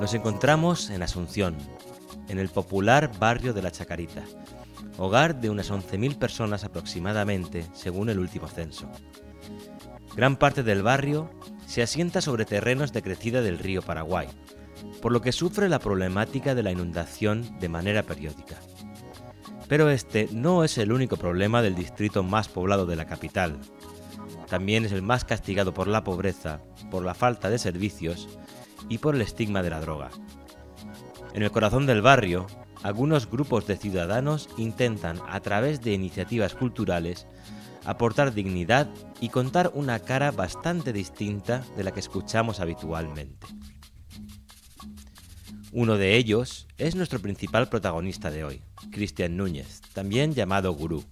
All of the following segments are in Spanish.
Nos encontramos en Asunción, en el popular barrio de La Chacarita, hogar de unas 11.000 personas aproximadamente, según el último censo. Gran parte del barrio se asienta sobre terrenos de crecida del río Paraguay, por lo que sufre la problemática de la inundación de manera periódica. Pero este no es el único problema del distrito más poblado de la capital. También es el más castigado por la pobreza, por la falta de servicios y por el estigma de la droga. En el corazón del barrio, algunos grupos de ciudadanos intentan, a través de iniciativas culturales, aportar dignidad y contar una cara bastante distinta de la que escuchamos habitualmente. Uno de ellos es nuestro principal protagonista de hoy, Cristian Núñez, también llamado Gurú.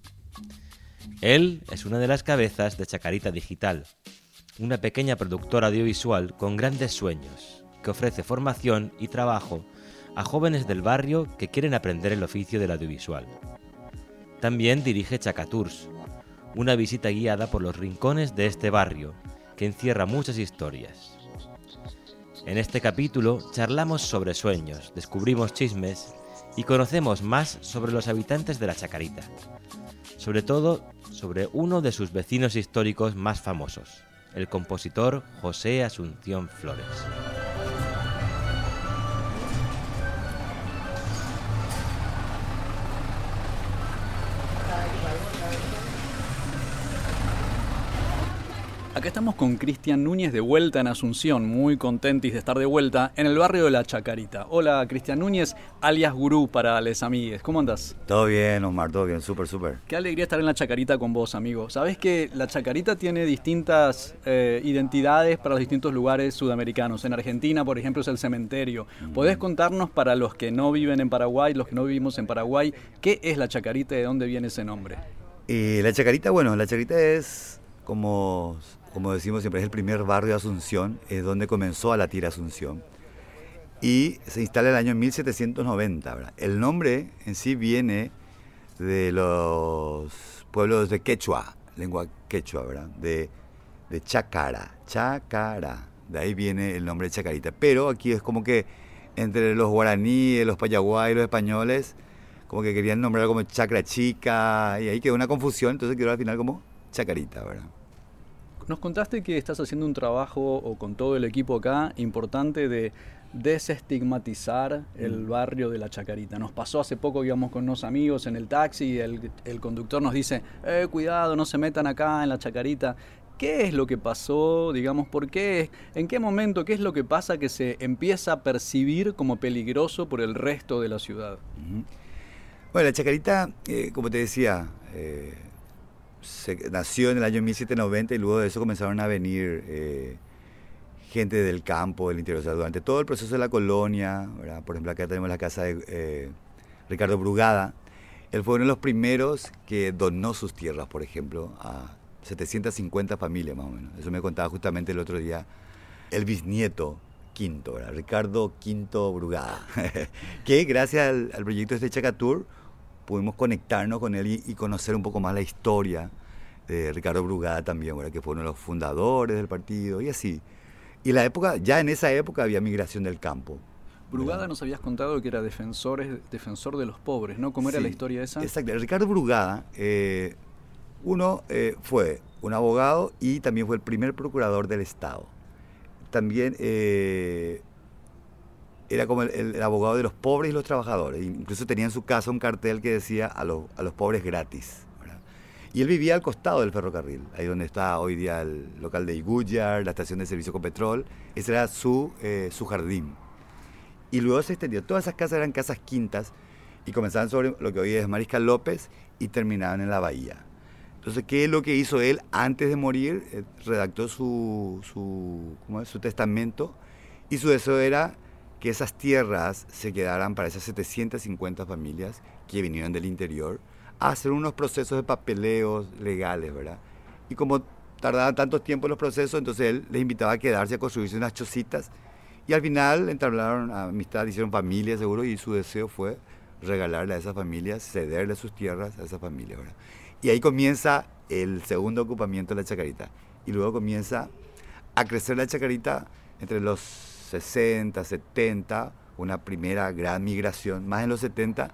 Él es una de las cabezas de Chacarita Digital, una pequeña productora audiovisual con grandes sueños, que ofrece formación y trabajo a jóvenes del barrio que quieren aprender el oficio del audiovisual. También dirige Chacatours, una visita guiada por los rincones de este barrio, que encierra muchas historias. En este capítulo charlamos sobre sueños, descubrimos chismes y conocemos más sobre los habitantes de la Chacarita, sobre todo sobre uno de sus vecinos históricos más famosos, el compositor José Asunción Flores. Acá estamos con Cristian Núñez de vuelta en Asunción, muy contentis de estar de vuelta en el barrio de La Chacarita. Hola Cristian Núñez, alias Gurú para les amigues. ¿Cómo andas? Todo bien, Omar, todo bien, súper, súper. Qué alegría estar en La Chacarita con vos, amigo. Sabés que La Chacarita tiene distintas eh, identidades para los distintos lugares sudamericanos. En Argentina, por ejemplo, es el cementerio. Mm. ¿Podés contarnos para los que no viven en Paraguay, los que no vivimos en Paraguay, qué es La Chacarita y de dónde viene ese nombre? Eh, la Chacarita, bueno, La Chacarita es como como decimos siempre, es el primer barrio de Asunción, es donde comenzó a latir Asunción. Y se instala el año 1790. El nombre en sí viene de los pueblos de Quechua, lengua quechua. De, de Chacara, Chacara. De ahí viene el nombre de Chacarita. Pero aquí es como que entre los guaraníes, los payaguay, los españoles, como que querían nombrar como Chacra Chica, y ahí quedó una confusión, entonces quedó al final como Chacarita, ¿verdad? Nos contaste que estás haciendo un trabajo o con todo el equipo acá importante de desestigmatizar el mm. barrio de la Chacarita. Nos pasó hace poco, íbamos con unos amigos en el taxi y el, conductor nos dice, eh, cuidado, no se metan acá en la Chacarita. ¿Qué es lo que pasó? Digamos, ¿por qué? ¿En qué momento? ¿Qué es lo que pasa que se empieza a percibir como peligroso por el resto de la ciudad? Bueno, la Chacarita, eh, como te decía, eh, nació en el año 1790 y luego de eso comenzaron a venir eh, gente del campo, del interior. Durante todo el proceso de la colonia, por ejemplo, acá tenemos la casa de eh, Ricardo Brugada. Él fue uno de los primeros que donó sus tierras, por ejemplo, a 750 familias más o menos. Eso me contaba justamente el otro día el bisnieto Quinto, Ricardo Quinto Brugada, que gracias al, al proyecto de este Chacatur pudimos conectarnos con él y, conocer un poco más la historia de Ricardo Brugada también, que fue uno de los fundadores del partido y así. Y la época, ya en esa época había migración del campo. Brugada nos habías contado que era defensor de los pobres, ¿no? ¿Cómo era la historia esa? Exacto. Ricardo Brugada, eh, uno eh, fue un abogado y también fue el primer procurador del Estado. También eh, era como el, abogado de los pobres y los trabajadores. Incluso tenía en su casa un cartel que decía a, los, a los pobres gratis. Y él vivía al costado del ferrocarril, ahí donde está hoy día el local de Iguyar, la estación de servicio con petróleo. Ese era su, eh, su jardín. Y luego se extendió. Todas esas casas eran casas quintas y comenzaban sobre lo que hoy es Mariscal López y terminaban en la bahía. Entonces, ¿qué es lo que hizo él antes de morir? Eh, redactó su, su, su testamento y su deseo era que esas tierras se quedaran para esas 750 familias que vinieron del interior a hacer unos procesos de papeleos legales, ¿verdad? Y como tardaban tanto tiempo los procesos, entonces él les invitaba a quedarse a construirse unas chocitas y al final entablaron amistad, hicieron familia seguro y su deseo fue regalarle a esas familias, cederle sus tierras a esas familias, ¿verdad? Y ahí comienza el segundo ocupamiento de la Chacarita. Y luego comienza a crecer la Chacarita entre los 60, 70, una primera gran migración, más en los 70,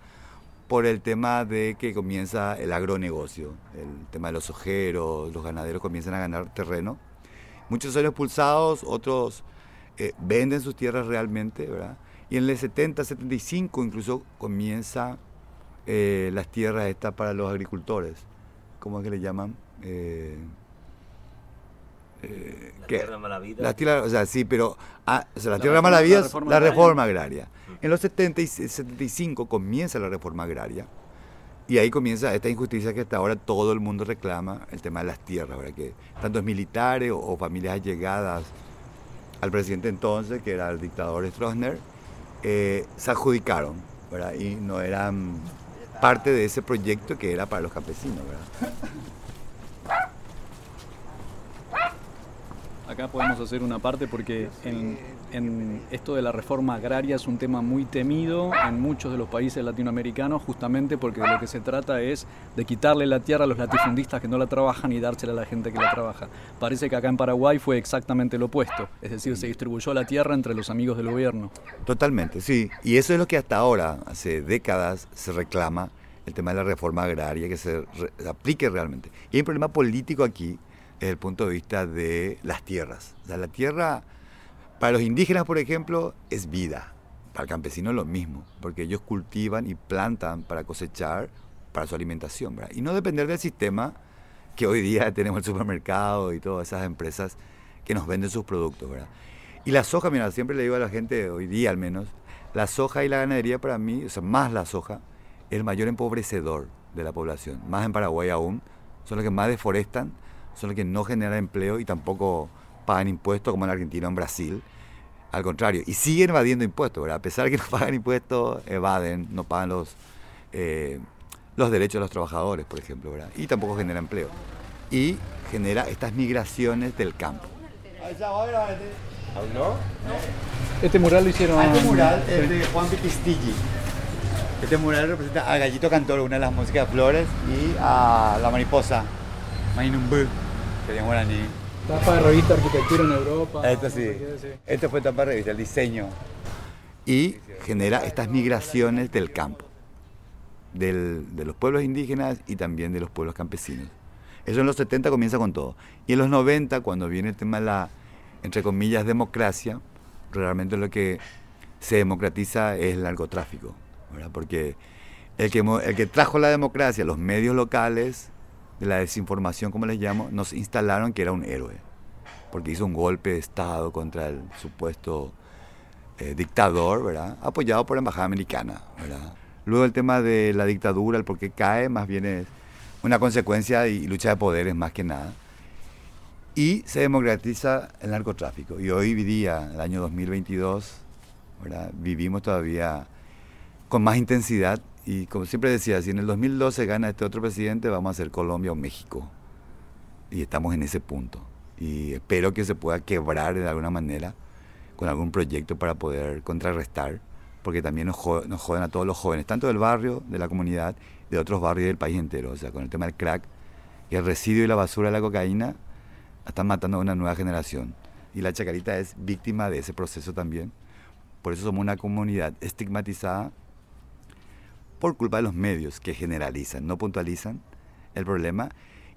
por el tema de que comienza el agronegocio, el tema de los ojeros, los ganaderos comienzan a ganar terreno. Muchos son expulsados, otros eh, venden sus tierras realmente, ¿verdad? Y en el 70, 75 incluso comienza eh, las tierras estas para los agricultores. ¿Cómo es que le llaman? Eh, eh, la tierra mala vida. La tierra, o sea, sí, pero ah, o sea, la, tierra mala vida es la reforma agraria. En los 70 y 75 comienza la reforma agraria y ahí comienza esta injusticia que hasta ahora todo el mundo reclama, el tema de las tierras, ¿verdad? que tantos militares o, familias allegadas al presidente entonces, que era el dictador Stroessner, eh, se adjudicaron ¿verdad? y no eran parte de ese proyecto que era para los campesinos. ¿verdad? Acá podemos hacer una parte porque en, esto de la reforma agraria es un tema muy temido en muchos de los países latinoamericanos justamente porque de lo que se trata es de quitarle la tierra a los latifundistas que no la trabajan y dársela a la gente que la trabaja. Parece que acá en Paraguay fue exactamente lo opuesto, es decir, se distribuyó la tierra entre los amigos del gobierno. Totalmente, sí. Y eso es lo que hasta ahora, hace décadas, se reclama, el tema de la reforma agraria, que se aplique realmente. Y hay un problema político aquí desde el punto de vista de las tierras. O sea, la tierra, para los indígenas, por ejemplo, es vida. Para el campesino es lo mismo, porque ellos cultivan y plantan para cosechar, para su alimentación. Y no depender del sistema que hoy día tenemos el supermercado y todas esas empresas que nos venden sus productos. ¿verdad? Y la soja, mira, siempre le digo a la gente, hoy día al menos, la soja y la ganadería para mí, o sea, más la soja, es el mayor empobrecedor de la población. Más en Paraguay aún, son los que más deforestan son los que no generan empleo y tampoco pagan impuestos como en Argentina o en Brasil. Al contrario, y siguen evadiendo impuestos, ¿verdad? A pesar de que no pagan impuestos, evaden, no pagan los, eh, los derechos de los trabajadores, por ejemplo, ¿verdad? Y tampoco genera empleo. Y genera estas migraciones del campo. ¿Aún no? Este mural lo hicieron... Ah, este mural es de Juan Pitistilli. Este mural representa a Gallito Cantor, una de las músicas de Flores, y a la mariposa, Mainumbu sería en guaraní. Tapa de revista Arquitectura en Europa. Esto sí. Esto fue tapa de revista, el diseño. Y genera estas migraciones del campo, del, de los pueblos indígenas y también de los pueblos campesinos. Eso en los 70 comienza con todo. Y en los 90, cuando viene el tema de la, entre comillas, democracia, realmente lo que se democratiza es el narcotráfico. ¿verdad? Porque el que, el que trajo la democracia, los medios locales, de la desinformación, como les llamo, nos instalaron que era un héroe, porque hizo un golpe de Estado contra el supuesto eh, dictador, ¿verdad? apoyado por la Embajada Americana. Luego el tema de la dictadura, el por qué cae, más bien es una consecuencia y lucha de poderes más que nada. Y se democratiza el narcotráfico. Y hoy día, el año 2022, ¿verdad? vivimos todavía con más intensidad y como siempre decía, si en el 2012 gana este otro presidente, vamos a ser Colombia o México. Y estamos en ese punto. Y espero que se pueda quebrar de alguna manera con algún proyecto para poder contrarrestar, porque también nos joden, a todos los jóvenes, tanto del barrio, de la comunidad, de otros barrios del país entero. O sea, con el tema del crack y el residuo y la basura de la cocaína, están matando a una nueva generación. Y la Chacarita es víctima de ese proceso también. Por eso somos una comunidad estigmatizada por culpa de los medios que generalizan, no puntualizan el problema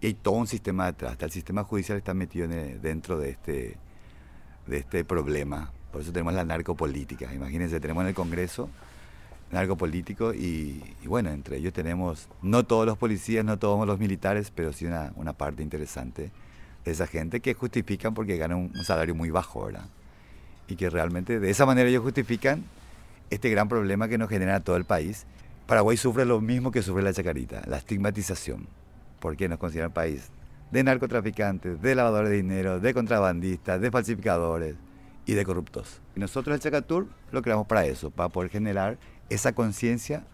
y hay todo un sistema detrás. El sistema judicial está metido dentro de este, de este problema. Por eso tenemos la narcopolítica. Imagínense, tenemos en el Congreso narcopolítico y, bueno, entre ellos tenemos no todos los policías, no todos los militares, pero sí una, una parte interesante de esa gente que justifican porque ganan un, salario muy bajo, ¿verdad? Y que realmente de esa manera ellos justifican este gran problema que nos genera todo el país Paraguay sufre lo mismo que sufre la Chacarita, la estigmatización, porque nos consideran país de narcotraficantes, de lavadores de dinero, de contrabandistas, de falsificadores y de corruptos. Y nosotros el Chacatur lo creamos para eso, para poder generar esa conciencia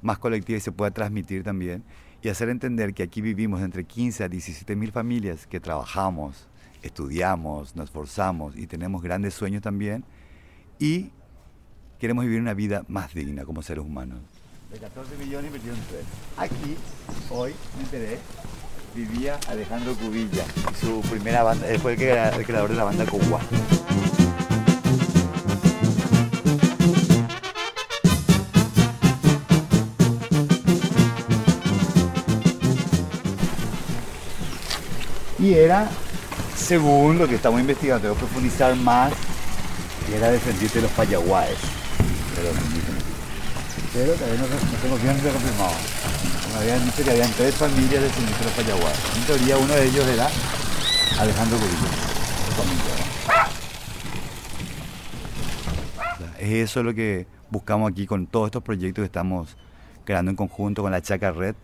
más colectiva y se pueda transmitir también y hacer entender que aquí vivimos entre 15 a 17 mil familias que trabajamos, estudiamos, nos esforzamos y tenemos grandes sueños también y queremos vivir una vida más digna como seres humanos De 14 millones invirtieron 3. Aquí, hoy, me enteré, vivía Alejandro Cubilla, su primera banda, fue el, el creador de la banda Cuba. Y era, según lo que estamos investigando, tengo que profundizar más, y era descendiente de los payaguaes. Pero todavía no, no tengo bien confirmado. Me habían dicho que habían tres familias descendientes de los payaguaes. En teoría uno de ellos era Alejandro Cubillo. Es eso lo que buscamos aquí con todos estos proyectos que estamos creando en conjunto con la Chaca Red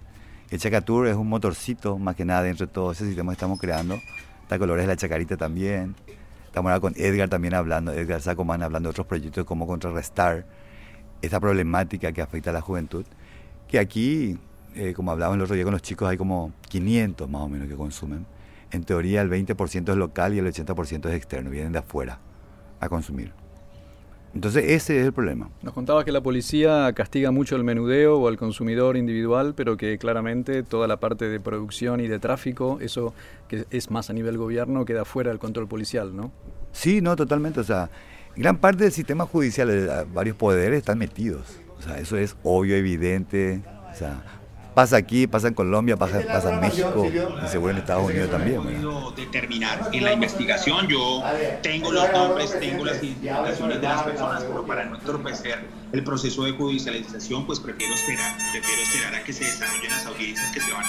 el Chacatur es un motorcito, más que nada, dentro de todo ese sistema que estamos creando. Está Colores de la Chacarita también. Estamos ahora con Edgar también hablando, Edgar Sacomán hablando de otros proyectos de cómo contrarrestar esta problemática que afecta a la juventud. Que aquí, eh, como hablábamos el otro día con los chicos, hay como 500 más o menos que consumen. En teoría el 20% es local y el 80% es externo, vienen de afuera a consumir. Entonces ese es el problema. Nos contaba que la policía castiga mucho el menudeo o al consumidor individual, pero que claramente toda la parte de producción y de tráfico, eso que es más a nivel gobierno, queda fuera del control policial, ¿no? Sí, no, totalmente. O sea, gran parte del sistema judicial, varios poderes están metidos. O sea, eso es obvio, evidente. O sea, pasa aquí, pasa en Colombia, pasa, pasa en México y seguro en Estados Unidos también. podido determinar en la investigación. Yo tengo los nombres, tengo las identificaciones de las personas, pero para no entorpecer el proceso de judicialización, pues prefiero esperar, prefiero esperar a que se desarrollen las audiencias que se van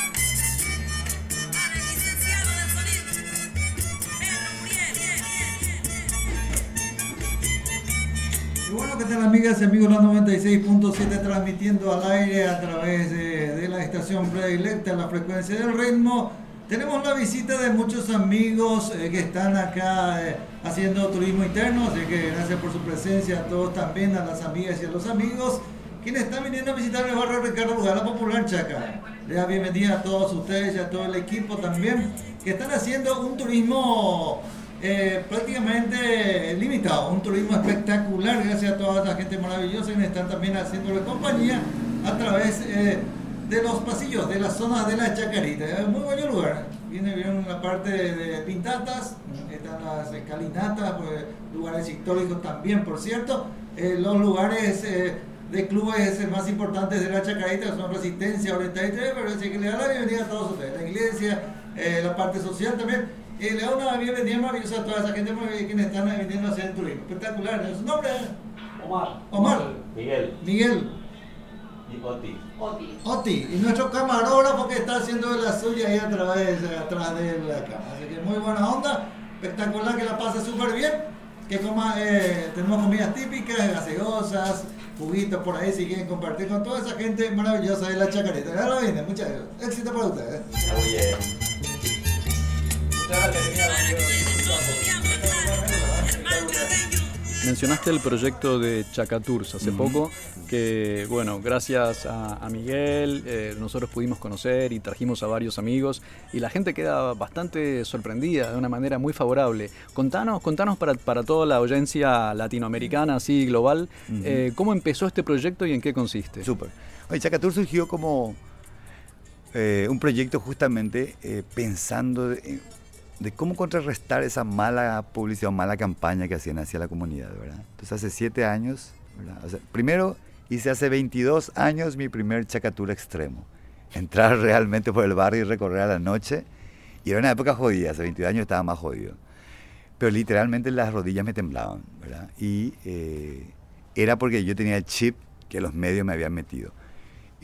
bueno, ¿qué tal amigas y amigos? La 96.7 transmitiendo al aire a través de, la estación predilecta, la frecuencia del ritmo. Tenemos la visita de muchos amigos eh, que están acá eh, haciendo turismo interno, así que gracias por su presencia a todos también, a las amigas y a los amigos quienes están viniendo a visitar el barrio Ricardo Lugar, la popular Chaca. Da bienvenida a todos ustedes y a todo el equipo también, que están haciendo un turismo eh, prácticamente limitado, un turismo espectacular gracias a toda esa gente maravillosa que están también haciéndole compañía a través eh, de los pasillos de la zona de la Chacarita. Es muy buen lugar. Viene bien una parte de, pintatas, están las escalinatas, pues, lugares históricos también, por cierto. Eh, los lugares de clubes más importantes de la Chacarita son Resistencia, Oriental pero así que le da la bienvenida a todos ustedes. La iglesia, la parte social también y le da una bienvenida maravillosa a toda esa gente que están viniendo a hacer el turismo. Espectacular. ¿Su nombre? Omar. Omar. Miguel. Miguel. Y Oti. Oti. Oti. Y nuestro camarógrafo que está haciendo la suya ahí a través, atrás de la cámara. Así que muy buena onda. Espectacular que la pase súper bien. Que coma, eh, tenemos comidas típicas, gaseosas, juguitos por ahí si quieren compartir con toda esa gente maravillosa de la chacareta. Ahora viene, muchas gracias. Éxito para ustedes. Mencionaste el proyecto de Chacatours hace poco, que bueno, gracias a, Miguel eh, nosotros pudimos conocer y trajimos a varios amigos y la gente queda bastante sorprendida de una manera muy favorable. Contanos, contanos para, para toda la audiencia latinoamericana, así global, eh, cómo empezó este proyecto y en qué consiste. Súper. Chacatours surgió como eh, un proyecto justamente pensando... En, de cómo contrarrestar esa mala publicidad o mala campaña que hacían hacia la comunidad, ¿verdad? Entonces hace siete años, ¿verdad? primero hice hace 22 años mi primer chacatura extremo. Entrar realmente por el barrio y recorrer a la noche. Y era una época jodida, hace 22 años estaba más jodido. Pero literalmente las rodillas me temblaban. Y eh, era porque yo tenía el chip que los medios me habían metido.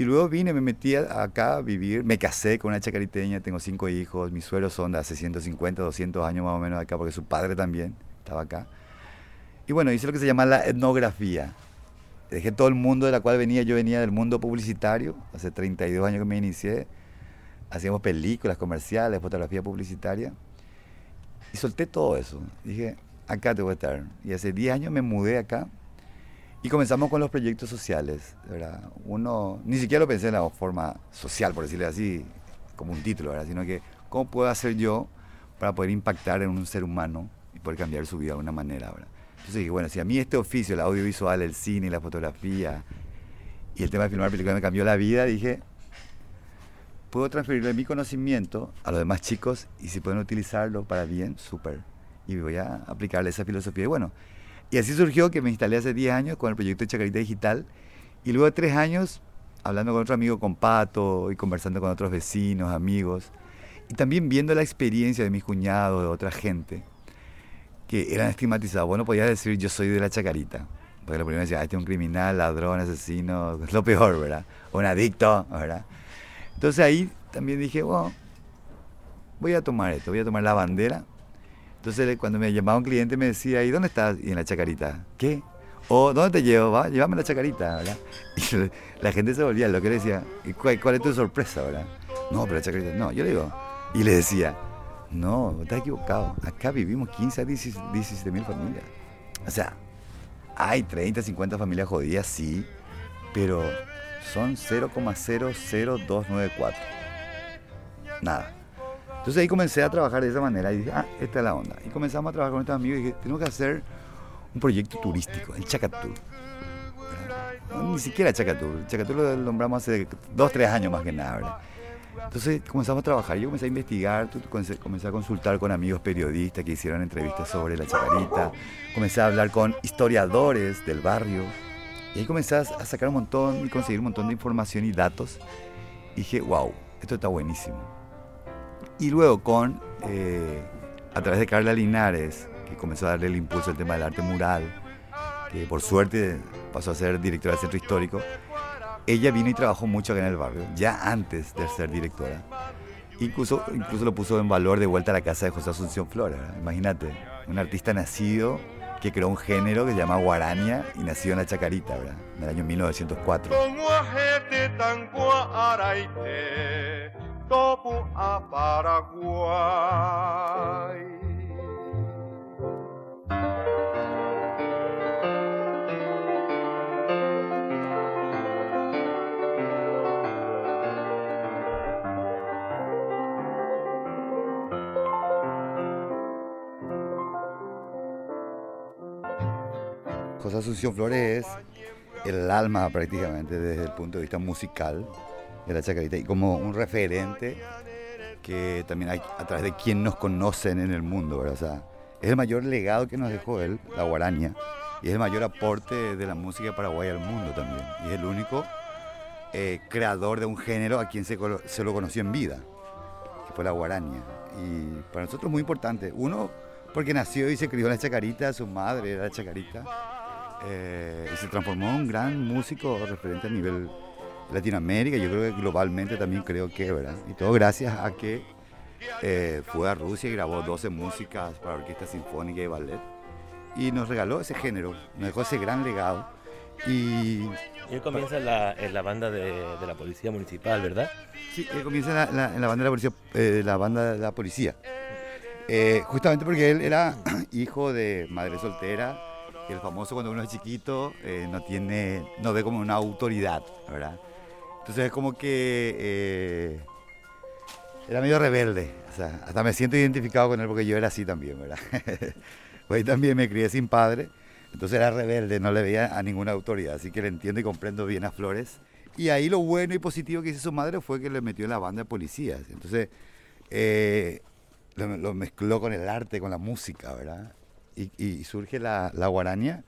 Y luego vine, me metí acá a vivir, me casé con una chacariteña, tengo cinco hijos, mis suelos son de hace 150, 200 años más o menos acá, porque su padre también estaba acá. Y bueno, hice lo que se llama la etnografía. Dejé todo el mundo de la cual venía, yo venía del mundo publicitario, hace 32 años que me inicié, hacíamos películas comerciales, fotografía publicitaria, y solté todo eso. Dije, acá te voy a estar. Y hace 10 años me mudé acá, y comenzamos con los proyectos sociales, ¿verdad? Uno, ni siquiera lo pensé en la forma social, por decirle así, como un título, ¿verdad? Sino que, ¿cómo puedo hacer yo para poder impactar en un ser humano y poder cambiar su vida de una manera, ¿verdad? Entonces dije, bueno, si a mí este oficio, el audiovisual, el cine, la fotografía y el tema de filmar películas me cambió la vida, dije, puedo transferirle mi conocimiento a los demás chicos y si pueden utilizarlo para bien, súper. Y voy a aplicarle esa filosofía. Y bueno, y así surgió que me instalé hace 10 años con el proyecto de Chacarita Digital y luego de 3 años hablando con otro amigo, con Pato, y conversando con otros vecinos, amigos, y también viendo la experiencia de mis cuñados, de otra gente, que eran estigmatizados. Bueno, podía decir yo soy de la chacarita. Porque lo primero decía, ah, este es un criminal, ladrón, asesino, es lo peor, ¿verdad? O un adicto, ¿verdad? Entonces ahí también dije, bueno, voy a tomar esto, voy a tomar la bandera. Entonces cuando me llamaba un cliente me decía, ¿y dónde estás? Y en la chacarita. ¿Qué? O, ¿dónde te llevo? Va, llévame la chacarita, ¿verdad? Y la gente se volvía lo que le decía, cuál, cuál, es tu sorpresa, verdad? No, pero la chacarita, no, yo le digo. Y le decía, no, estás equivocado. Acá vivimos 15 a 17 mil familias. O sea, hay 30, 50 familias jodidas, sí, pero son 0,00294. Nada. Entonces ahí comencé a trabajar de esa manera y dije, ah, esta es la onda. Y comenzamos a trabajar con estos amigos y dije, tenemos que hacer un proyecto turístico, el Chacatur. ni siquiera Chacatur. Chacatur lo nombramos hace dos, tres años más que nada. Entonces comenzamos a trabajar, yo comencé a investigar, comencé a consultar con amigos periodistas que hicieron entrevistas sobre la Chacarita, comencé a hablar con historiadores del barrio y ahí comencé a sacar un montón y conseguir un montón de información y datos y dije, wow, esto está buenísimo. Y luego con, eh, a través de Carla Linares, que comenzó a darle el impulso al tema del arte mural, que por suerte pasó a ser directora del centro histórico. Ella vino y trabajó mucho acá en el barrio, ya antes de ser directora. Incluso, incluso lo puso en valor de vuelta a la casa de José Asunción Flora. Imagínate, un artista nacido que creó un género que se llama guarania y nació en la Chacarita, ¿verdad? En el año 1904. José Asunción Flores es el alma prácticamente desde el punto de vista musical de la Chacarita y como un referente que también hay a través de quien nos conocen en el mundo, ¿verdad? O sea, es el mayor legado que nos dejó él, la guaraña, y es el mayor aporte de la música paraguaya al mundo también. Y es el único eh, creador de un género a quien se, lo conoció en vida, que fue la guaraña. Y para nosotros es muy importante. Uno, porque nació y se crió en la chacarita, su madre era la chacarita. Eh, y se transformó en un gran músico referente a nivel Latinoamérica, yo creo que globalmente también creo que, ¿verdad? Y todo gracias a que eh, fue a Rusia y grabó 12 músicas para orquesta sinfónica y ballet y nos regaló ese género, nos dejó ese gran legado. Y, él comienza en la, en la banda de, de, la Policía Municipal, ¿verdad? Sí, él comienza en la, en la banda de la Policía, eh, la banda de la policía. Eh, justamente porque él era hijo de madre soltera, el famoso cuando uno es chiquito eh, no tiene, no ve como una autoridad, ¿verdad? Entonces es como que eh, era medio rebelde, hasta me siento identificado con él porque yo era así también, ¿verdad? pues también me crié sin padre, entonces era rebelde, no le veía a ninguna autoridad, así que le entiendo y comprendo bien a Flores. Y ahí lo bueno y positivo que hizo su madre fue que le metió en la banda de policías, entonces eh, lo, lo mezcló con el arte, con la música, ¿verdad? y, surge la, la, guaraña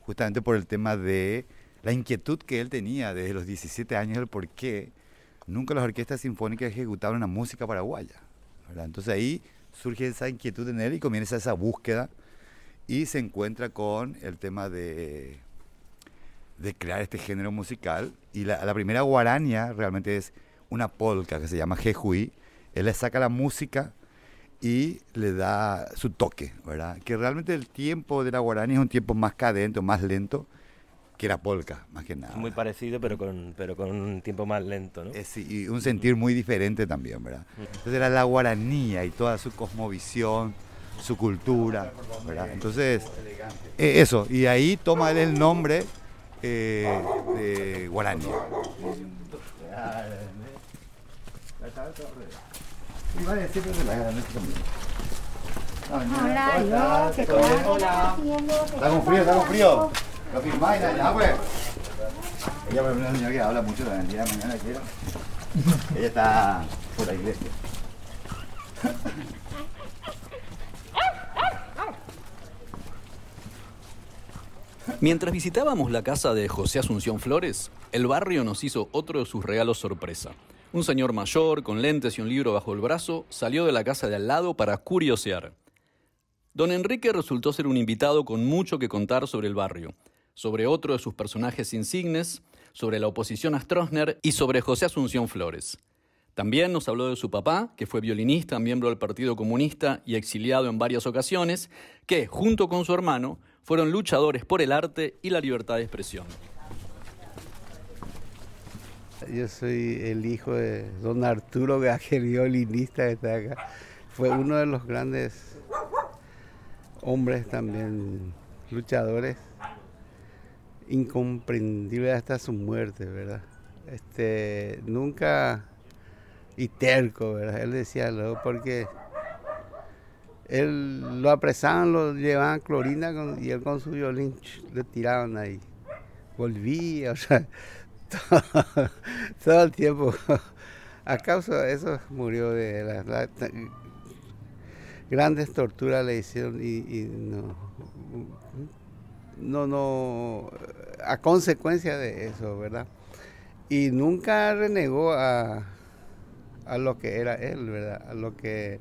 justamente por el tema de la inquietud que él tenía desde los 17 años, el por qué nunca las orquestas sinfónicas ejecutaban una música paraguaya. Entonces ahí surge esa inquietud en él y comienza esa búsqueda y se encuentra con el tema de, de crear este género musical. Y la, primera guaraña realmente es una polka que se llama Jejuí. Él le saca la música y le da su toque, ¿verdad? Que realmente el tiempo de la guaraní es un tiempo más cadente, más lento que la polka, más que nada. Muy parecido, pero con, pero con un tiempo más lento, ¿no? Eh, sí, y un sentir muy diferente también, ¿verdad? Entonces era la guaranía y toda su cosmovisión, su cultura, ¿verdad? Entonces, eh, eso, y ahí toma él el nombre eh, de guaraní. Hola. Está con frío, está con frío. Lo firmáis, ya, pues. Ella por una señora que habla mucho de la de mañana quiero. Ella está por la iglesia. Mientras visitábamos la casa de José Asunción Flores, el barrio nos hizo otro de sus regalos sorpresa. Un señor mayor, con lentes y un libro bajo el brazo, salió de la casa de al lado para curiosear. Don Enrique resultó ser un invitado con mucho que contar sobre el barrio, sobre otro de sus personajes insignes, sobre la oposición a Stroessner y sobre José Asunción Flores. También nos habló de su papá, que fue violinista, miembro del Partido Comunista y exiliado en varias ocasiones, que, junto con su hermano, fueron luchadores por el arte y la libertad de expresión. Yo soy el hijo de don Arturo Gajer, violinista que está acá. Fue uno de los grandes hombres también, luchadores, incomprendible hasta su muerte, ¿verdad? Este, nunca, y terco, ¿verdad? Él decía, luego porque él lo apresaban, lo llevaban clorina y él con su violín le tiraban ahí. Volvía, o sea, todo, el tiempo. A causa de eso murió de la, grandes torturas le hicieron y no, no, no, a consecuencia de eso, ¿verdad? Y nunca renegó a, a lo que era él, ¿verdad? A lo que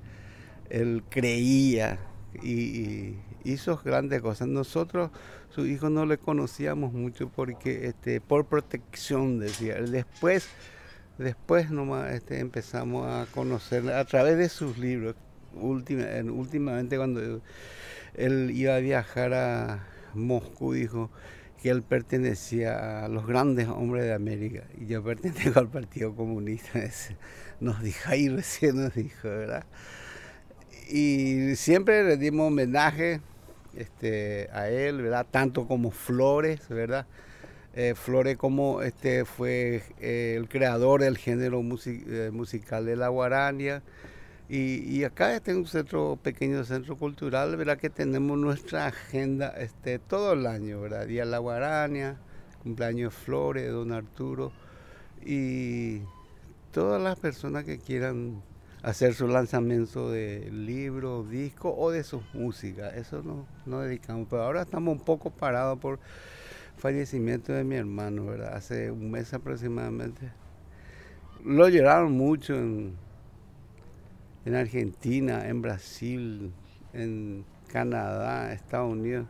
él creía y, hizo grandes cosas. Nosotros, su hijo, no le conocíamos mucho porque, este, por protección, decía. Después, después nomás este, empezamos a conocer a través de sus libros. Última, en- últimamente cuando él iba a viajar a Moscú, dijo que él pertenecía a los grandes hombres de América y yo pertenezco al Partido Comunista. Nos dijo, ahí recién nos dijo, ¿verdad? Y siempre le dimos homenaje este, a él, ¿verdad? Tanto como Flores, ¿verdad? Eh, Flores como este, fue eh, el creador del género eh, musical de la guarania. Y, y acá este es un centro, pequeño centro cultural, ¿verdad? Que tenemos nuestra agenda este, todo el año, ¿verdad? Día la guarania, cumpleaños Flores, Don Arturo. Y todas las personas que quieran hacer su lanzamiento de libro, disco o de sus músicas. Eso no, no dedicamos. Pero ahora estamos un poco parados por fallecimiento de mi hermano, ¿verdad? Hace un mes aproximadamente. Lo lloraron mucho en, en Argentina, en Brasil, en Canadá, Estados Unidos.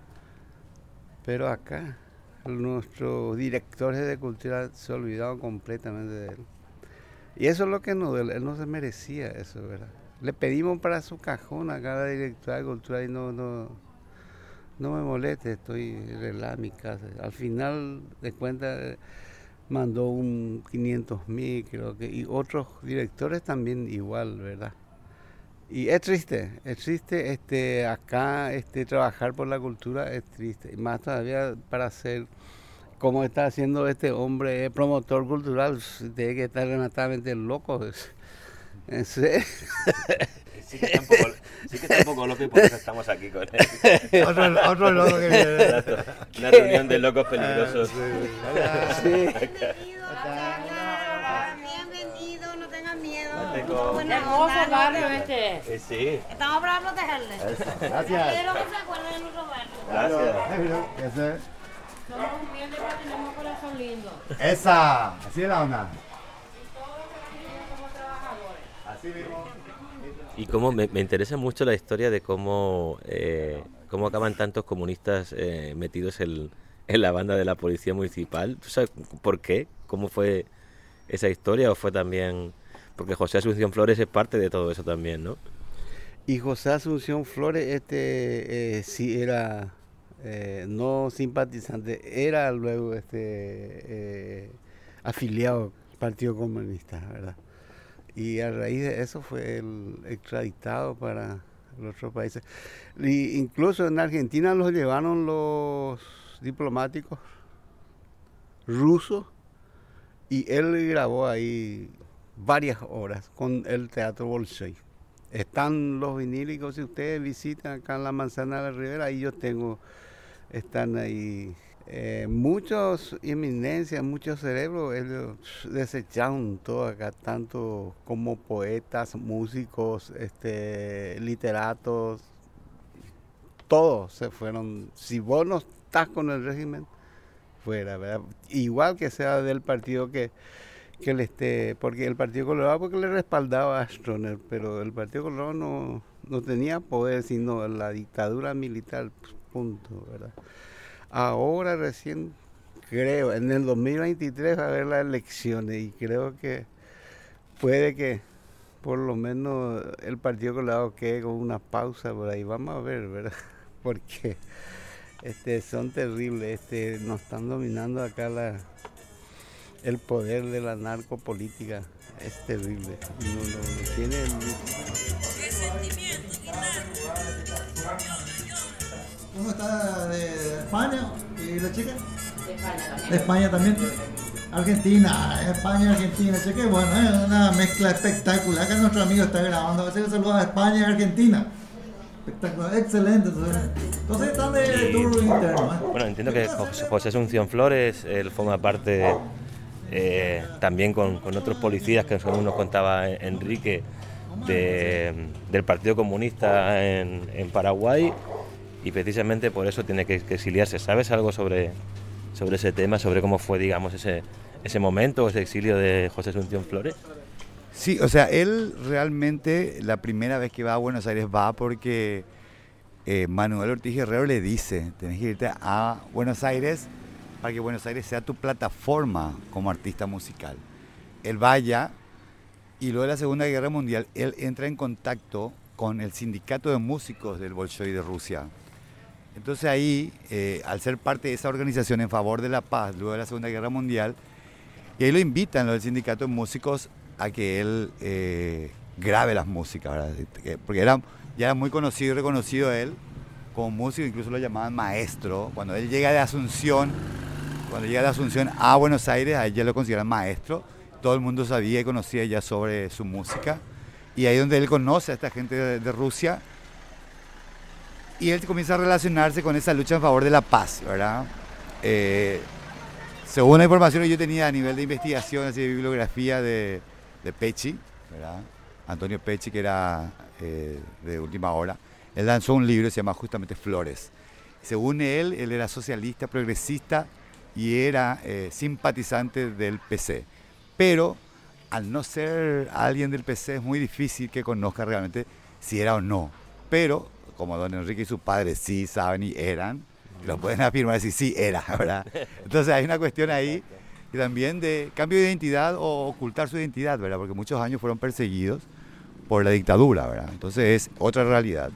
Pero acá, nuestros directores de cultura se olvidaron completamente de él. Y eso es lo que nos él no se merecía eso, ¿verdad? Le pedimos para su cajón a cada directora de cultura y no, no, no me moleste, estoy relajado en mi casa. Al final de cuentas mandó un 500 mil, creo que, y otros directores también igual, ¿verdad? Y es triste, es triste este, acá este, trabajar por la cultura, es triste. Y más todavía para hacer como está haciendo este hombre promotor cultural, tiene que estar rematadamente loco. En serio. Sí que está un poco, sí que está un poco loco y por eso estamos aquí con él. Otro, otro loco que viene. Una reunión de locos peligrosos. Sí. Bienvenido, bienvenido, Hermoso barrio este. Eh, sí, Estamos para protegerle. Gracias. Quiero que se acuerden de nuestro barrio. gracias. Ese- Somos humildes pero tenemos corazón lindo. Esa, así es la onda. Así mismo. Y cómo me, me interesa mucho la historia de cómo, eh, cómo acaban tantos comunistas eh, metidos en, en la banda de la policía municipal. ¿Tú sabes por qué? ¿Cómo fue esa historia? ¿O fue también...? Porque José Asunción Flores es parte de todo eso también, ¿no? Y José Asunción Flores, este, eh, sí era eh, no simpatizante, era luego este eh, afiliado al Partido Comunista, ¿verdad? Y a raíz de eso fue el extraditado para los otros países. Y incluso en Argentina los llevaron los diplomáticos rusos y él grabó ahí varias horas con el Teatro Bolshoi. Están los vinílicos, si ustedes visitan acá en la Manzana de la Ribera, ahí yo tengo, están ahí eh, muchos eminencias, muchos cerebros, ellos desecharon todo acá, tanto como poetas, músicos, este, literatos, todos se fueron. Si vos no estás con el régimen, fuera, ¿verdad? Igual que sea del partido que, que le esté, porque el Partido Colorado porque le respaldaba a Stroner, pero el Partido Colorado no, no tenía poder, sino la dictadura militar, punto, ¿verdad? Ahora recién creo, en el 2023 va a haber las elecciones y creo que puede que por lo menos el Partido Colorado quede con una pausa por ahí. Vamos a ver, ¿verdad? Porque este, son terribles, este, nos están dominando acá la, el poder de la narcopolítica. Es terrible. No, no, no tiene ¿Cómo está de España? ¿Y la chica? De España también. De España también. Argentina, España, Argentina, cheque, bueno, es una mezcla espectacular. Acá nuestro amigo está grabando, a veces un saludo a España y Argentina. Espectacular, excelente. Entonces, entonces están de tour interno. ¿eh? Bueno, entiendo que José José Asunción Flores, él forma parte eh, también con, con otros policías que según nos contaba Enrique de- del Partido Comunista en, en Paraguay y precisamente por eso tiene que, que exiliarse. ¿Sabes algo sobre, sobre ese tema, sobre cómo fue, digamos, ese, ese momento, ese exilio de José Asunción Flores? Sí, o sea, él realmente la primera vez que va a Buenos Aires va porque eh, Manuel Ortiz Guerrero le dice, tenés que irte a Buenos Aires para que Buenos Aires sea tu plataforma como artista musical. Él vaya y luego de la Segunda Guerra Mundial, él entra en contacto con el sindicato de músicos del Bolshoi de Rusia. Entonces ahí, eh, al ser parte de esa organización en favor de la paz luego de la Segunda Guerra Mundial, y ahí lo invitan los del sindicato de músicos a que él eh, grabe las músicas, ¿verdad? Que- porque era, ya era muy conocido y reconocido él como músico, incluso lo llamaban maestro. Cuando él llega de Asunción, cuando llega de Asunción a Buenos Aires, a ya lo consideran maestro. Todo el mundo sabía y conocía ya sobre su música. Y ahí es donde él conoce a esta gente de, de Rusia. Y él comienza a relacionarse con esa lucha en favor de la paz, ¿verdad? Eh, según la información que yo tenía a nivel de investigación, así de bibliografía de, de Pecci, ¿verdad? Antonio Pecci, que era eh, de última hora, él lanzó un libro que se llama justamente Flores. Según él, él era socialista, progresista y era eh, simpatizante del PC. Pero al no ser alguien del PC es muy difícil que conozca realmente si era o no. Pero como don Enrique y su padre sí saben y eran, lo pueden afirmar si sí era, ¿verdad? Entonces hay una cuestión ahí y también de cambio de identidad o ocultar su identidad, ¿verdad? Porque muchos años fueron perseguidos por la dictadura, ¿verdad? Entonces es otra realidad.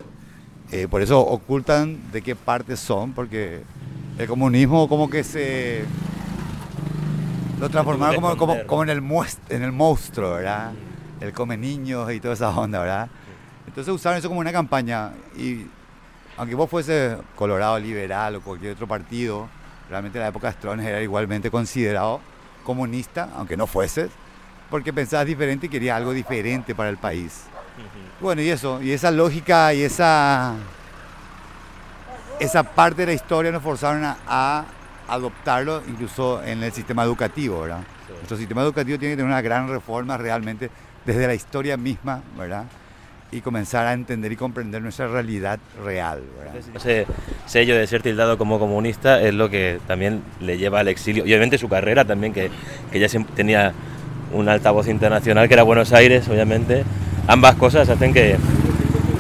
Eh, por eso ocultan de qué parte son, porque el comunismo como que se lo transformaron como, como, como en, el muest- en el monstruo, ¿verdad? El come niños y toda esa onda, ¿verdad? Entonces usaron eso como una campaña y aunque vos fuese colorado liberal o cualquier otro partido, realmente en la época de Strones era igualmente considerado comunista, aunque no fueses, porque pensabas diferente y querías algo diferente para el país. Bueno, y eso, y esa lógica y esa, esa parte de la historia nos forzaron a, a adoptarlo incluso en el sistema educativo, ¿verdad? Nuestro sistema educativo tiene que tener una gran reforma realmente desde la historia misma, ¿verdad? Y comenzar a entender y comprender nuestra realidad real, ¿verdad? Ese sello de ser tildado como comunista es lo que también le lleva al exilio. Y obviamente su carrera también, que, que ya siempre tenía un altavoz internacional, que era Buenos Aires, obviamente. Ambas cosas hacen que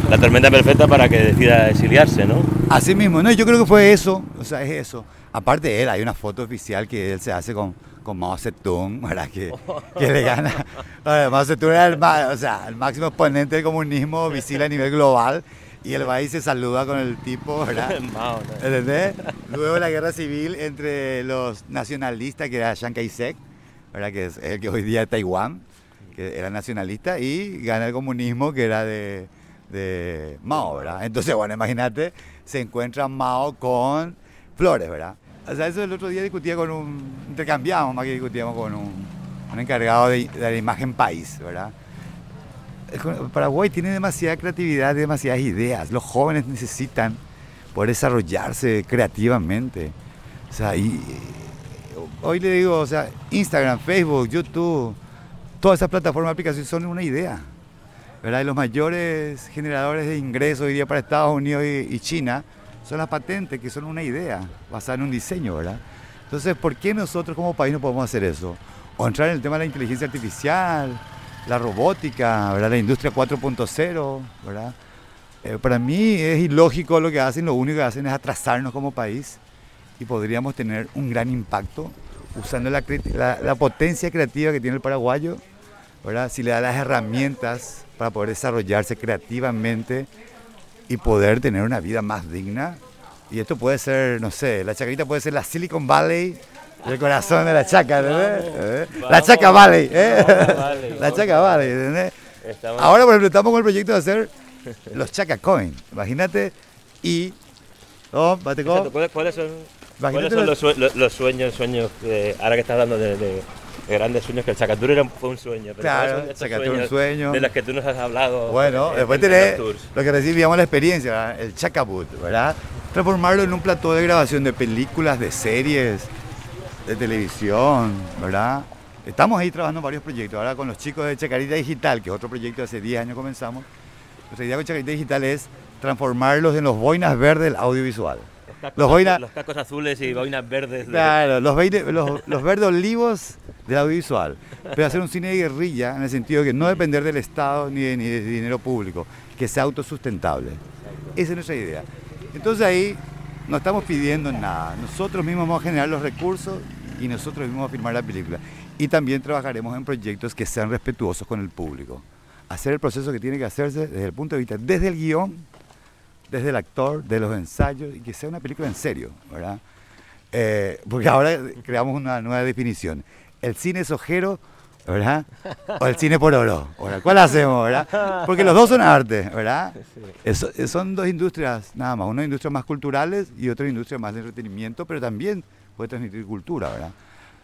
la tormenta perfecta para que decida exiliarse, ¿no? Así mismo, no, yo creo que fue eso, o sea, es eso. Aparte de él, hay una foto oficial que él se hace con, con Mao Zedong, ¿verdad? Que, que le gana. Ahora, Mao Zedong era el, o sea, el máximo exponente del comunismo visible a nivel global y va y se saluda con el tipo, ¿verdad? Mao, ¿no? ¿Entendés? Luego la guerra civil entre los nacionalistas, que era Chiang Kai-shek, ¿verdad? Que es el que hoy día es Taiwán, que era nacionalista, y gana el comunismo, que era de, Mao, ¿verdad? Entonces, bueno, imagínate, se encuentra Mao con Flores, ¿verdad? O sea, eso el otro día discutía con un, intercambiamos más que discutíamos con un, encargado de, de la imagen país, ¿verdad? Paraguay tiene demasiada creatividad, demasiadas ideas. Los jóvenes necesitan poder desarrollarse creativamente. O sea, hoy le digo, o sea, Instagram, Facebook, YouTube, todas esas plataformas de aplicación son una idea. ¿verdad? Y los mayores generadores de ingresos hoy día para Estados Unidos y, China son las patentes, que son una idea basada en un diseño, ¿verdad? Entonces, ¿por qué nosotros como país no podemos hacer eso? O entrar en el tema de la inteligencia artificial, la robótica, ¿verdad? La industria 4.0, ¿verdad? Eh, para mí es ilógico lo que hacen, lo único que hacen es atrasarnos como país y podríamos tener un gran impacto usando la- la potencia creativa que tiene el paraguayo, ¿verdad? si le da las herramientas para poder desarrollarse creativamente y poder tener una vida más digna. Y esto puede ser, no sé, la chacarita puede ser la Silicon Valley del corazón de la chaca. ¿Eh? La chaca Valley, ¿eh? La chaca Valley, ¿entendés? Estamos- Ahora, por ejemplo, estamos con el proyecto de hacer los Chaca Coin. Imagínate, y. Oh, ¿Cuáles, son, cuáles son los- los, los- sueños, sueños eh, ahora que estás hablando de grandes sueños, que el Chacaturo era, fue un sueño? Pero Claro, ¿cuáles son estos Chacaturo un sueño. De los que tú nos has hablado. Bueno, en- después en- en tenés lo que recibíamos la experiencia, ¿verdad? el Chacabut, ¿verdad? Transformarlo en un plató de grabación de películas, de series, de televisión, ¿verdad? Estamos ahí trabajando en varios proyectos. Ahora con los chicos de Chacarita Digital, que es otro proyecto que hace 10 años comenzamos. Nuestra idea con Chacarita Digital es transformarlos en los boinas verdes del audiovisual. Los cacos, Los cacos azules y boinas verdes. de- Claro, los, veinte- los, los verdes olivos del audiovisual. Pero hacer un cine de guerrilla en el sentido de que no depender del Estado ni de, ni de dinero público, que sea autosustentable. Esa es nuestra idea. Entonces ahí no estamos pidiendo nada. Nosotros mismos vamos a generar los recursos y nosotros mismos vamos a firmar la película. Y también trabajaremos en proyectos que sean respetuosos con el público. Hacer el proceso que tiene que hacerse desde el punto de vista, desde el guion, desde el actor, de los ensayos, y que sea una película en serio, ¿verdad? Eh, porque ahora creamos una nueva definición. El cine es ojero, ¿verdad? O el cine por oro. Ahora, ¿Cuál hacemos, verdad? Porque los dos son arte, ¿verdad? Eso- eh, son dos industrias nada más. Una industria más culturales y otra industria más de entretenimiento, pero también puede transmitir cultura, ¿verdad?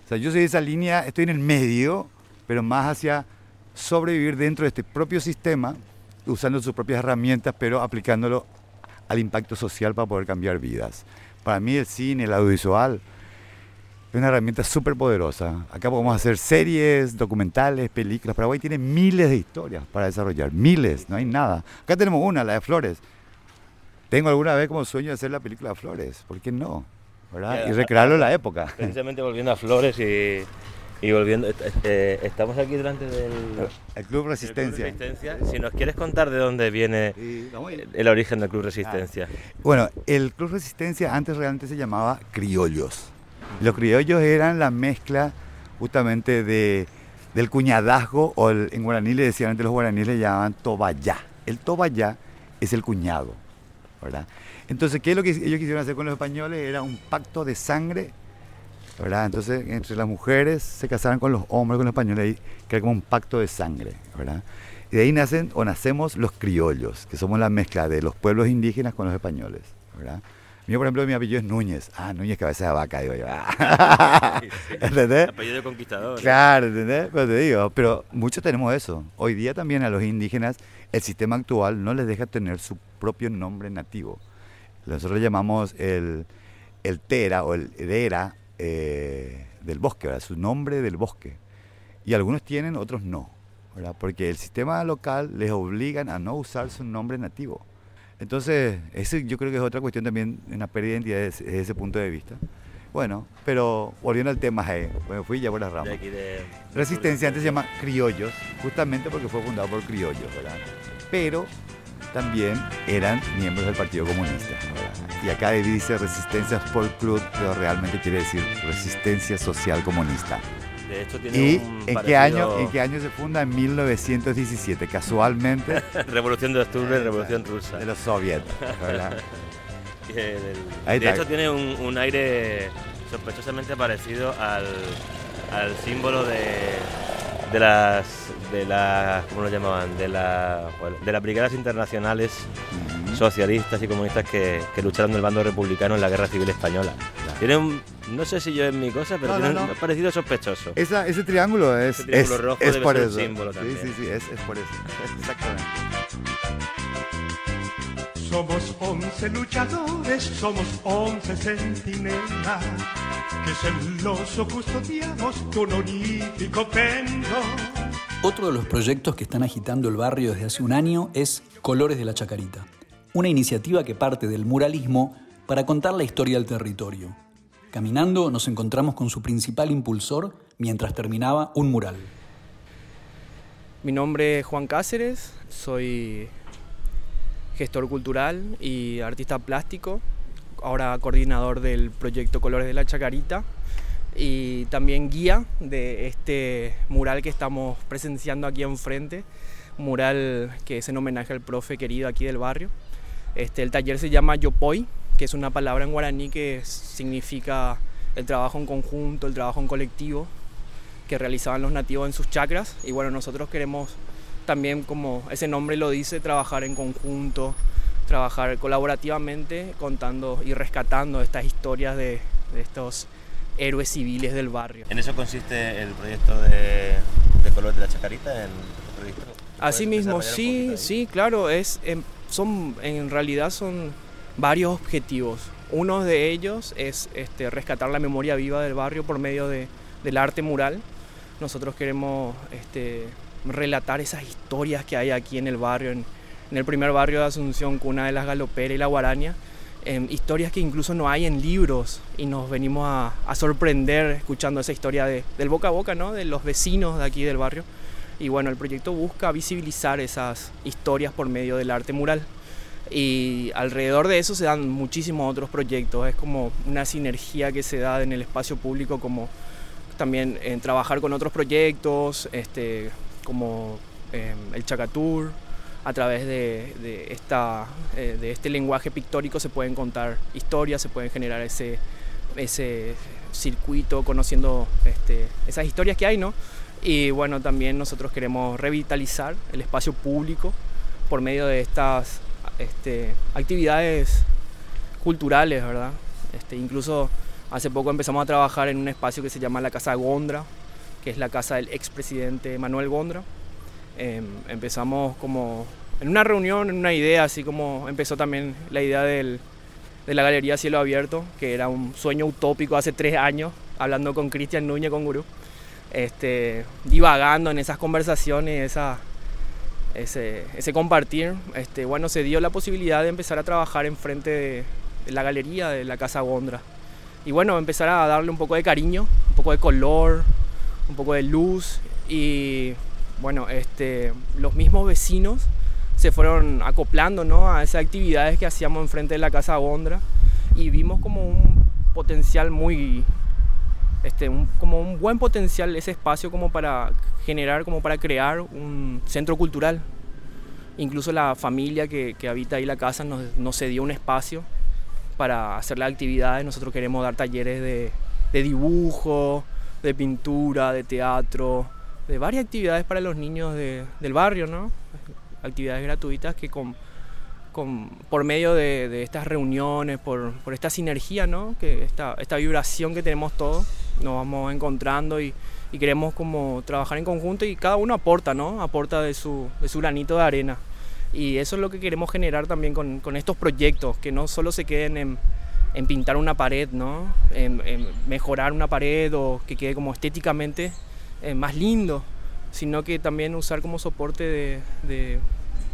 O sea, yo soy de esa línea, estoy en el medio, pero más hacia sobrevivir dentro de este propio sistema, usando sus propias herramientas, pero aplicándolo al impacto social para poder cambiar vidas. Para mí el cine, el audiovisual, es una herramienta súper poderosa. Acá podemos hacer series, documentales, películas. Paraguay tiene miles de historias para desarrollar, miles, no hay nada. Acá tenemos una, la de Flores. Tengo alguna vez como sueño de hacer la película de Flores, ¿por qué no? ¿Verdad? Ya, Y recrearlo en la época. Precisamente volviendo a Flores y, y volviendo. eh, estamos aquí delante del. El Club del Club Resistencia. Resistencia. Si nos quieres contar de dónde viene Sí, el origen del Club Resistencia. Bueno, el Club Resistencia antes realmente se llamaba Criollos. Los criollos eran la mezcla justamente de, del cuñadazgo, o el- en guaraní le decían antes los guaraníes le llamaban tobayá. El tobayá es el cuñado, ¿verdad? Entonces, ¿qué es lo que ellos quisieron hacer con los españoles? Era un pacto de sangre, ¿verdad? Entonces, entre las mujeres se casaban con los hombres, con los españoles, y que era como un pacto de sangre, ¿verdad? Y de ahí nacen o nacemos los criollos, que somos la mezcla de los pueblos indígenas con los españoles, ¿verdad? Mío, por ejemplo, mi apellido es Núñez. Ah, Núñez cabeza de vaca, digo yo. Ah. Sí, sí. ¿Entendés? Apellido de conquistador. Claro, ¿entendés? Pero te digo, pero muchos tenemos eso. Hoy día también a los indígenas el sistema actual no les deja tener su propio nombre nativo. Nosotros llamamos el, el Tera o el Dera eh, del bosque, ¿verdad? su nombre del bosque. Y algunos tienen, otros no, ¿verdad? porque el sistema local les obligan a no usar su nombre nativo. Entonces, ese yo creo que es otra cuestión también, una pérdida de identidad desde, ese punto de vista. Bueno, pero volviendo al tema, eh, bueno, fui ya por las ramas. Resistencia antes se llama Criollos, justamente porque fue fundado por criollos, ¿verdad? Pero también eran miembros del Partido Comunista. Y acá dice Resistencia Sport Club, pero realmente quiere decir Resistencia Social Comunista. De hecho, tiene ¿Y un en qué, año, en qué año se funda? En 1917, casualmente, Revolución de Octubre, Revolución Rusa. de los soviets, de hecho, tiene un, un aire sospechosamente parecido al, al símbolo de, de las de las ¿cómo lo llamaban? de la bueno, de las brigadas internacionales socialistas y comunistas que, que lucharon del bando republicano en la guerra civil española. Claro. Tiene un, no sé si yo es mi cosa, pero No, tiene no, un no. parecido sospechoso. Esa- ese triángulo es, Ese triángulo es- rojo es debe por ser un eso. símbolo sí, también. sí, sí, es, es por eso. Exactamente. Somos once luchadores, somos once centinelas, que celoso custodiamos tu honorífico pendo. Otro de los proyectos que están agitando el barrio desde hace un año es Colores de la Chacarita, una iniciativa que parte del muralismo para contar la historia del territorio. Caminando nos encontramos con su principal impulsor mientras terminaba un mural. Mi nombre es Juan Cáceres, soy gestor cultural y artista plástico, ahora coordinador del proyecto Colores de la Chacarita y también guía de este mural que estamos presenciando aquí enfrente, mural que es en homenaje al profe querido aquí del barrio. Este, el taller se llama Yopoy, que es una palabra en guaraní que significa el trabajo en conjunto, el trabajo en colectivo que realizaban los nativos en sus chacras. Y bueno, nosotros queremos también, como ese nombre lo dice, trabajar en conjunto, trabajar colaborativamente, contando y rescatando estas historias de, de estos héroes civiles del barrio. En eso consiste el proyecto de, de Color de la Chacarita, proyecto. Así mismo, sí, sí, claro, es, em, son, en realidad son varios objetivos. Uno de ellos es este, rescatar la memoria viva del barrio por medio de, del arte mural. Nosotros queremos este, relatar esas historias que hay aquí en el barrio, en, en el primer barrio de Asunción, cuna de las Galoperas y la Guaraña. Eh, historias que incluso no hay en libros y nos venimos a, sorprender escuchando esa historia de, del boca a boca, ¿no? de los vecinos de aquí del barrio. Y bueno, el proyecto busca visibilizar esas historias por medio del arte mural. Y alrededor de eso se dan muchísimos otros proyectos. Es como una sinergia que se da en el espacio público, como también en trabajar con otros proyectos, este, como eh, el Chacatur. A través de, esta, eh, de este lenguaje pictórico se pueden contar historias, se pueden generar ese, ese circuito conociendo este, esas historias que hay, ¿no? Y bueno, también nosotros queremos revitalizar el espacio público por medio de estas este, actividades culturales, ¿verdad? Este, incluso hace poco empezamos a trabajar en un espacio que se llama la Casa Gondra, que es la casa del expresidente Manuel Gondra. Eh, empezamos como en una reunión, en una idea, así como empezó también la idea del, de la Galería Cielo Abierto, que era un sueño utópico hace tres años, hablando con Cristian Núñez, con Gurú, este, divagando en esas conversaciones, esa, ese, ese compartir, este, bueno, se dio la posibilidad de empezar a trabajar enfrente de, de la galería de la Casa Gondra. Y bueno, empezar a darle un poco de cariño, un poco de color, un poco de luz. Y bueno, este, los mismos vecinos se fueron acoplando ¿no? a esas actividades que hacíamos enfrente de la Casa Gondra y vimos como un potencial muy, este, como un buen potencial ese espacio como para generar, como para crear un centro cultural. Incluso la familia que, habita ahí la casa nos, nos cedió un espacio para hacer las actividades. Nosotros queremos dar talleres de dibujo, de pintura, de teatro, de varias actividades para los niños de, del barrio, ¿no? Actividades gratuitas que con, con, por medio de, de, estas reuniones, por, por esta sinergia, ¿no? Que esta, esta, vibración que tenemos todos, nos vamos encontrando y, y, queremos como trabajar en conjunto y cada uno aporta, ¿no? Aporta de su, de su granito de arena. Y eso es lo que queremos generar también con, con estos proyectos, que no solo se queden en, en pintar una pared, ¿no? En, en, mejorar una pared o que quede como estéticamente eh, más lindo, sino que también usar como soporte de,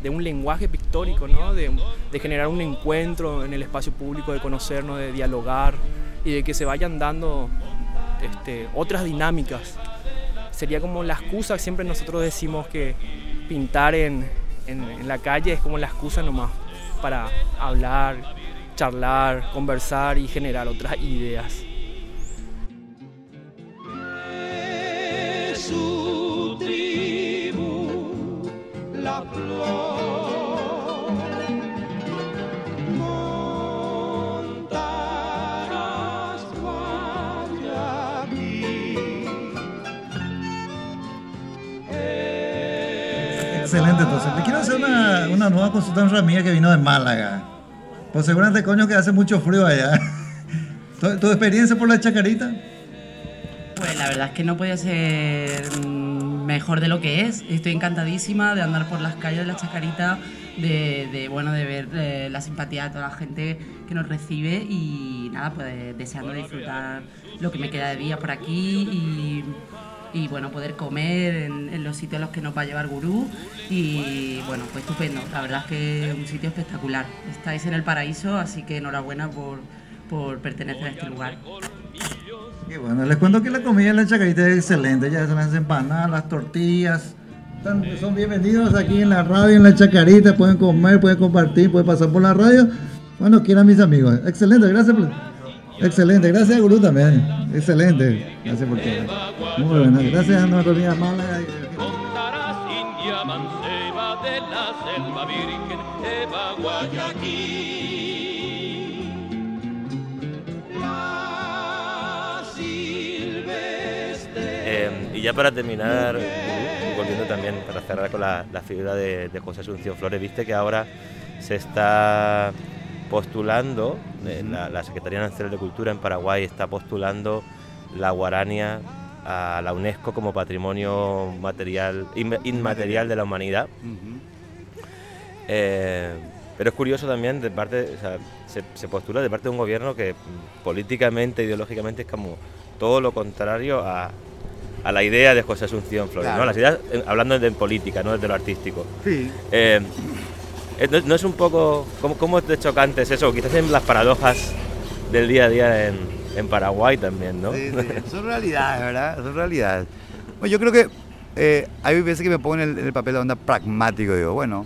un lenguaje pictórico, ¿no? de, generar un encuentro en el espacio público, de conocernos, de dialogar y de que se vayan dando este, otras dinámicas. Sería como la excusa, siempre nosotros decimos que pintar en, en, en la calle es como la excusa nomás para hablar, charlar, conversar y generar otras ideas. Excelente, entonces. Te quiero hacer una, una nueva consulta a una amiga que vino de Málaga. Pues seguramente, coño, que hace mucho frío allá. ¿Tu, tu experiencia por la chacarita? Pues la verdad es que no podía ser mm, mejor de lo que es. Estoy encantadísima de andar por las calles de la Chacarita, de, de, bueno, de ver eh, la simpatía de toda la gente que nos recibe y nada, pues deseando disfrutar lo que me queda de día por aquí y, y, bueno, poder comer en, en los sitios a los que nos va a llevar Gurú y bueno, pues estupendo. La verdad es que es un sitio espectacular. Estáis en el paraíso, así que enhorabuena por, por pertenecer a este lugar. Y bueno, les cuento que la comida en la chacarita es excelente. Ya son las empanadas, las tortillas. Están- son bienvenidos aquí en la radio, en la chacarita. Pueden comer, pueden compartir, pueden pasar por la radio. Bueno, quieran mis amigos. Excelente, gracias por... Excelente, gracias a Gurú también. Excelente, gracias por todo. Muy bueno, gracias a nuestra amiga Málaga. India manceba de la selva virgen, Eva Guayaquil. Ya para terminar, volviendo también para cerrar con la, la figura de, de José Asunción Flores, viste que ahora se está postulando, eh, la, la Secretaría Nacional de Cultura en Paraguay está postulando la guarania a la UNESCO como patrimonio material inma- inmaterial de la humanidad. Eh, pero es curioso también, de parte, o sea, se, se postula de parte de un gobierno que mm, políticamente, ideológicamente es como todo lo contrario a, a la idea de José Asunción Flores. ¿no? Claro. Las ideas, eh, hablando de política, no desde lo artístico. Sí. Eh, eh, no, no es un poco. ¿Cómo, cómo es de chocante es eso? Quizás en las paradojas del día a día en, en Paraguay también, ¿no? Sí, sí, Son realidades, ¿verdad? Son realidades. Bueno, yo creo que eh, hay veces que me pongo en el, en el papel de onda pragmático. Digo, bueno,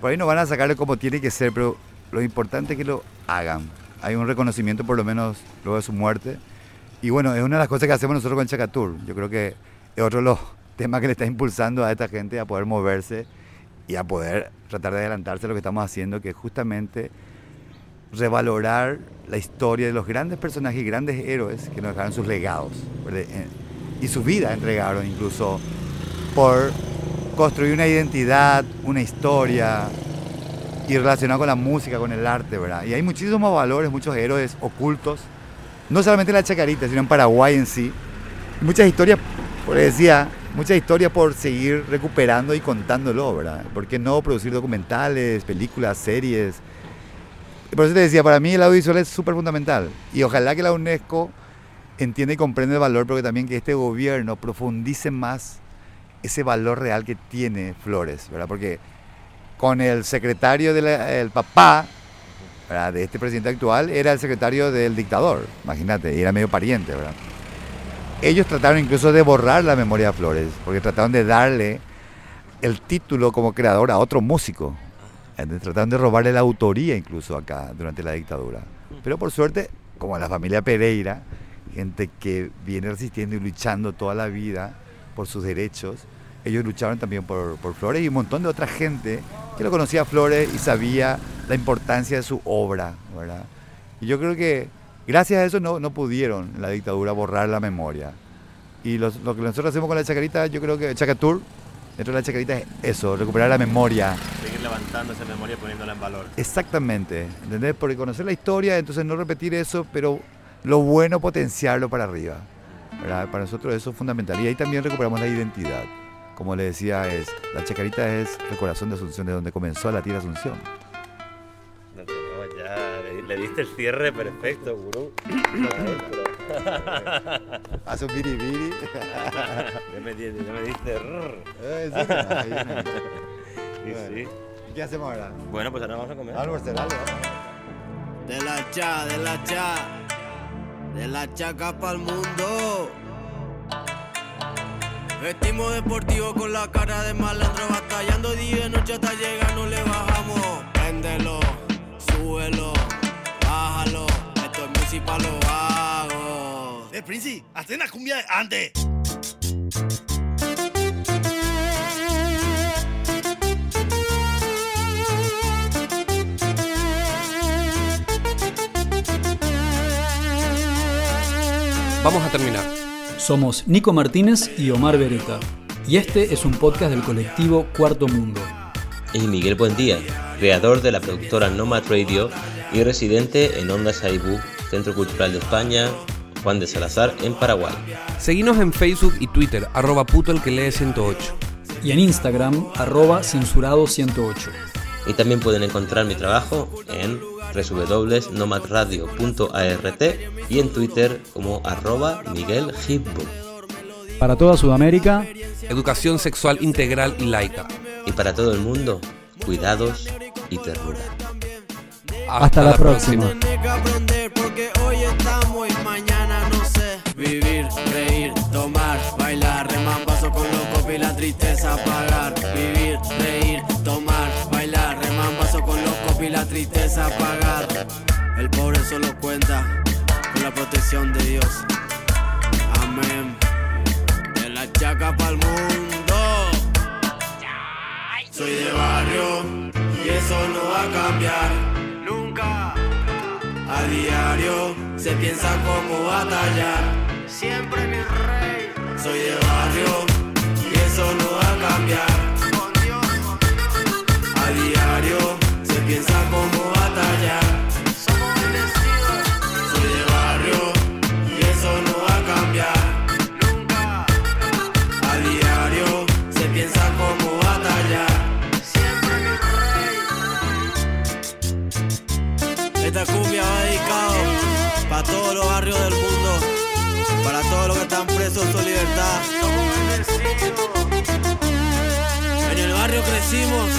por ahí no van a sacarle como tiene que ser, pero lo importante es que lo hagan. Hay un reconocimiento, por lo menos, luego de su muerte. Y bueno, es una de las cosas que hacemos nosotros con Chacatur. Yo creo que es otro de los temas que le está impulsando a esta gente a poder moverse y a poder tratar de adelantarse a lo que estamos haciendo, que es justamente revalorar la historia de los grandes personajes y grandes héroes que nos dejaron sus legados. Eh, y su vida entregaron incluso por construir una identidad, una historia y relacionado con la música, con el arte, ¿verdad? Y hay muchísimos valores, muchos héroes ocultos, no solamente en la Chacarita, sino en Paraguay en sí. Muchas historias, por decía, muchas historias por seguir recuperando y contándolo, ¿verdad? ¿Por qué no producir documentales, películas, series? Por eso te decía, para mí el audiovisual es súper fundamental. Y ojalá que la UNESCO entienda y comprenda el valor, pero también que este gobierno profundice más ese valor real que tiene Flores, ¿verdad? Porque con el secretario del papá ¿verdad? de este presidente actual era el secretario del dictador, imagínate, y era medio pariente, ¿verdad? Ellos trataron incluso de borrar la memoria de Flores, porque trataron de darle el título como creador a otro músico. Trataron de robarle la autoría incluso acá durante la dictadura. Pero por suerte, como la familia Pereira, gente que viene resistiendo y luchando toda la vida por sus derechos, ellos lucharon también por, por Flores y un montón de otra gente que lo conocía a Flores y sabía la importancia de su obra, ¿verdad? Y yo creo que gracias a eso no, no pudieron en la dictadura borrar la memoria. Y los- lo que nosotros hacemos con la Chacarita, yo creo que Chacatur, dentro de la Chacarita es eso, recuperar la memoria. Seguir levantando esa memoria y poniéndola en valor. Exactamente, ¿entendés? Porque conocer la historia, entonces no repetir eso, pero lo bueno potenciarlo para arriba. ¿verdad? Para nosotros eso es fundamental. Y ahí también recuperamos la identidad. Como le decía, es la Chacarita es el corazón de Asunción, de donde comenzó la tira Asunción. No tenemos ya, le, le diste el cierre perfecto, gurú. Hace un biribiri. ya, me, ya me diste. Eh, sí, ahí viene. Y Bueno. sí. ¿Y ¿Qué hacemos ahora? Bueno, pues ahora vamos a comer. Almorzar, algo. De la cha, de la cha, de la chaca pa'l mundo. Vestimos deportivo con la cara de malandro, batallando día y noche hasta llegar, no le bajamos. Préndelo, súbelo, bájalo, esto es música pa' los vagos. Eh, Princi, hazte una cumbia de antes. Vamos a terminar. Somos Nico Martínez y Omar Beretta. Y este es un podcast del colectivo Cuarto Mundo. Y Miguel Buendía, creador de la productora Nomad Radio y residente en Onda Saibú, Centro Cultural de España, Juan de Salazar en Paraguay. Seguinos en Facebook y Twitter, arroba puto el que lee 108. Y en Instagram, arroba censurado108. Y también pueden encontrar mi trabajo en www.nomadradio.art y en Twitter como arroba Miguel Hipbo. Para toda Sudamérica, Educación sexual integral y laica. Y para todo el mundo, cuidados y ternura. Hasta, la, próxima. Tiene que aprender porque hoy estamos y mañana no sé. Vivir, reír, tomar, bailar, remambazo con los copos y la tristeza apagar. Vivir, El pobre solo cuenta con la protección de Dios. Amén. De la chaca pa'l mundo. Soy de barrio y eso no va a cambiar. Nunca. A diario se piensa cómo batallar. Siempre mi rey. Soy de barrio y eso no va a cambiar. A diario piensa cómo batallar. Somos bendecidos. Soy de barrio y eso no va a cambiar. Nunca. A diario se piensa cómo batallar. Siempre mi rey. Esta cumbia va dedicado para todos los barrios del mundo, para todos los que están presos en su libertad. En el barrio crecimos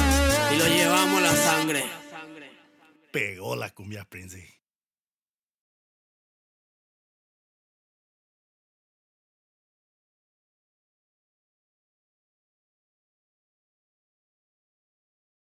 y lo llevamos la sangre. Pegó la cumbia Prince.